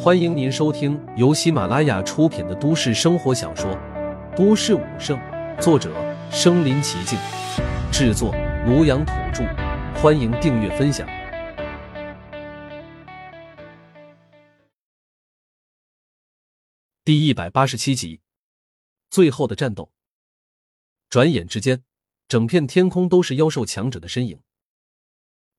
欢迎您收听由喜马拉雅出品的都市生活小说《都市武圣》，作者：身临其境，制作：庐阳土著。欢迎订阅分享。第一百八十七集，最后的战斗。转眼之间，整片天空都是妖兽强者的身影。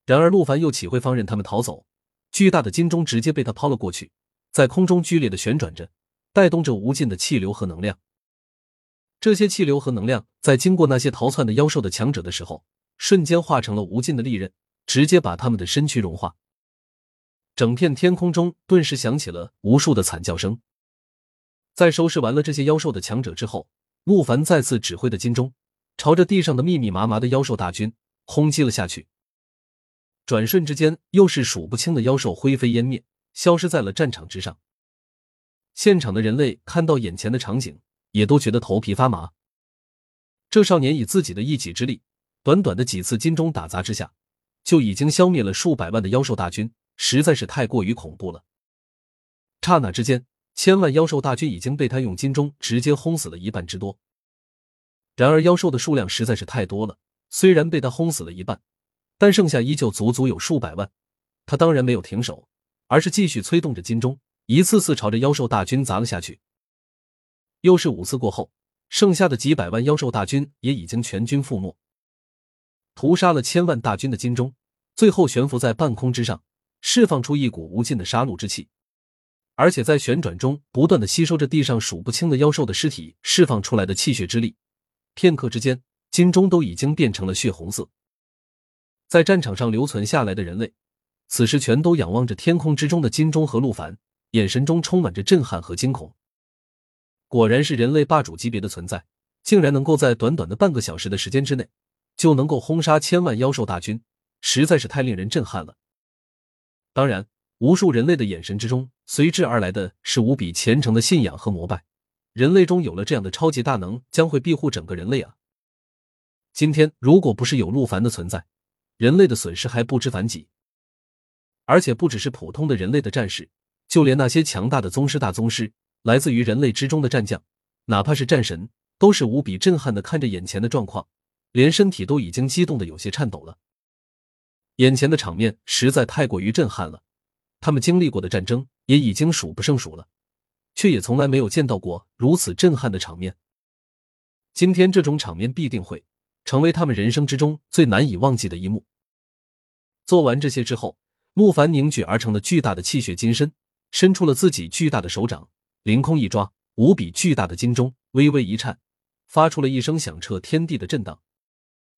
然而，陆凡又岂会放任他们逃走？巨大的金钟直接被他抛了过去。在空中剧烈的旋转着，带动着无尽的气流和能量。这些气流和能量在经过那些逃窜的妖兽的强者的时候，瞬间化成了无尽的利刃，直接把他们的身躯融化。整片天空中顿时响起了无数的惨叫声。在收拾完了这些妖兽的强者之后，陆凡再次指挥的金钟朝着地上的密密麻麻的妖兽大军轰击了下去。转瞬之间，又是数不清的妖兽灰飞烟灭。消失在了战场之上。现场的人类看到眼前的场景，也都觉得头皮发麻。这少年以自己的一己之力，短短的几次金钟打砸之下，就已经消灭了数百万的妖兽大军，实在是太过于恐怖了。刹那之间，千万妖兽大军已经被他用金钟直接轰死了一半之多。然而，妖兽的数量实在是太多了，虽然被他轰死了一半，但剩下依旧足足有数百万。他当然没有停手。而是继续催动着金钟，一次次朝着妖兽大军砸了下去。又是五次过后，剩下的几百万妖兽大军也已经全军覆没。屠杀了千万大军的金钟，最后悬浮在半空之上，释放出一股无尽的杀戮之气，而且在旋转中不断的吸收着地上数不清的妖兽的尸体释放出来的气血之力。片刻之间，金钟都已经变成了血红色。在战场上留存下来的人类。此时，全都仰望着天空之中的金钟和陆凡，眼神中充满着震撼和惊恐。果然是人类霸主级别的存在，竟然能够在短短的半个小时的时间之内，就能够轰杀千万妖兽大军，实在是太令人震撼了。当然，无数人类的眼神之中，随之而来的是无比虔诚的信仰和膜拜。人类中有了这样的超级大能，将会庇护整个人类啊！今天，如果不是有陆凡的存在，人类的损失还不知凡几。而且不只是普通的人类的战士，就连那些强大的宗师、大宗师，来自于人类之中的战将，哪怕是战神，都是无比震撼的看着眼前的状况，连身体都已经激动的有些颤抖了。眼前的场面实在太过于震撼了，他们经历过的战争也已经数不胜数了，却也从来没有见到过如此震撼的场面。今天这种场面必定会成为他们人生之中最难以忘记的一幕。做完这些之后。慕凡凝聚而成的巨大的气血金身，伸出了自己巨大的手掌，凌空一抓，无比巨大的金钟微微一颤，发出了一声响彻天地的震荡。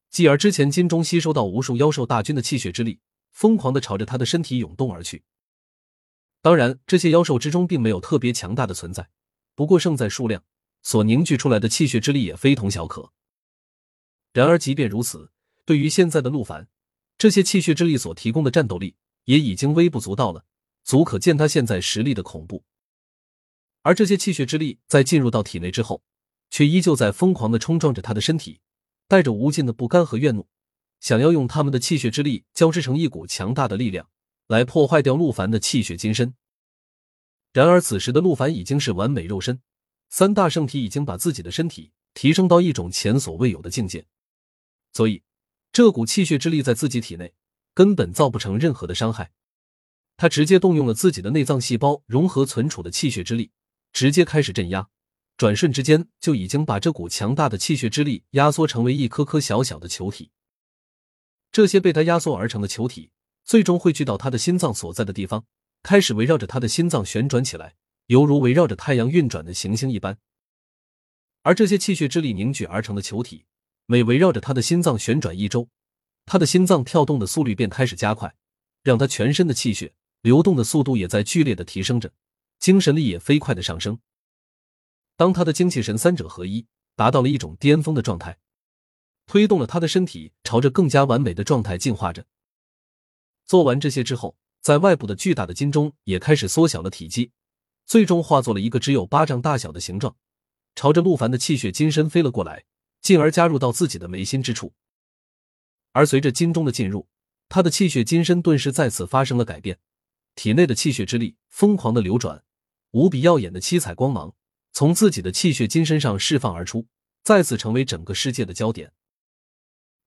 继而之前金钟吸收到无数妖兽大军的气血之力，疯狂的朝着他的身体涌动而去。当然，这些妖兽之中并没有特别强大的存在，不过胜在数量，所凝聚出来的气血之力也非同小可。然而，即便如此，对于现在的陆凡，这些气血之力所提供的战斗力。也已经微不足道了，足可见他现在实力的恐怖。而这些气血之力在进入到体内之后，却依旧在疯狂的冲撞着他的身体，带着无尽的不甘和怨怒，想要用他们的气血之力交织成一股强大的力量，来破坏掉陆凡的气血金身。然而此时的陆凡已经是完美肉身，三大圣体已经把自己的身体提升到一种前所未有的境界，所以这股气血之力在自己体内。根本造不成任何的伤害，他直接动用了自己的内脏细胞融合存储的气血之力，直接开始镇压。转瞬之间，就已经把这股强大的气血之力压缩成为一颗颗小小的球体。这些被他压缩而成的球体，最终汇聚到他的心脏所在的地方，开始围绕着他的心脏旋转起来，犹如围绕着太阳运转的行星一般。而这些气血之力凝聚而成的球体，每围绕着他的心脏旋转一周。他的心脏跳动的速率便开始加快，让他全身的气血流动的速度也在剧烈的提升着，精神力也飞快的上升。当他的精气神三者合一，达到了一种巅峰的状态，推动了他的身体朝着更加完美的状态进化着。做完这些之后，在外部的巨大的金钟也开始缩小了体积，最终化作了一个只有巴掌大小的形状，朝着陆凡的气血金身飞了过来，进而加入到自己的眉心之处。而随着金钟的进入，他的气血金身顿时再次发生了改变，体内的气血之力疯狂的流转，无比耀眼的七彩光芒从自己的气血金身上释放而出，再次成为整个世界的焦点。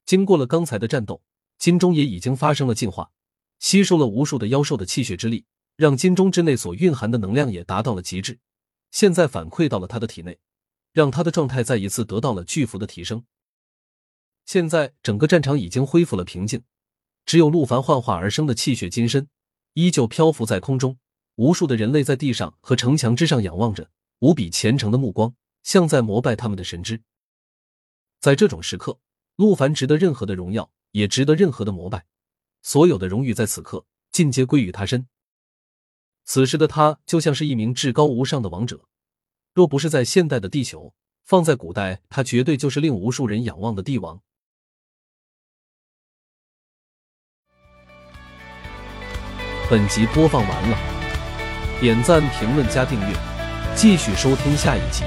经过了刚才的战斗，金钟也已经发生了进化，吸收了无数的妖兽的气血之力，让金钟之内所蕴含的能量也达到了极致。现在反馈到了他的体内，让他的状态再一次得到了巨幅的提升。现在整个战场已经恢复了平静，只有陆凡幻化而生的气血金身依旧漂浮在空中。无数的人类在地上和城墙之上仰望着，无比虔诚的目光，像在膜拜他们的神之。在这种时刻，陆凡值得任何的荣耀，也值得任何的膜拜。所有的荣誉在此刻尽皆归于他身。此时的他就像是一名至高无上的王者，若不是在现代的地球，放在古代，他绝对就是令无数人仰望的帝王。本集播放完了，点赞、评论、加订阅，继续收听下一集。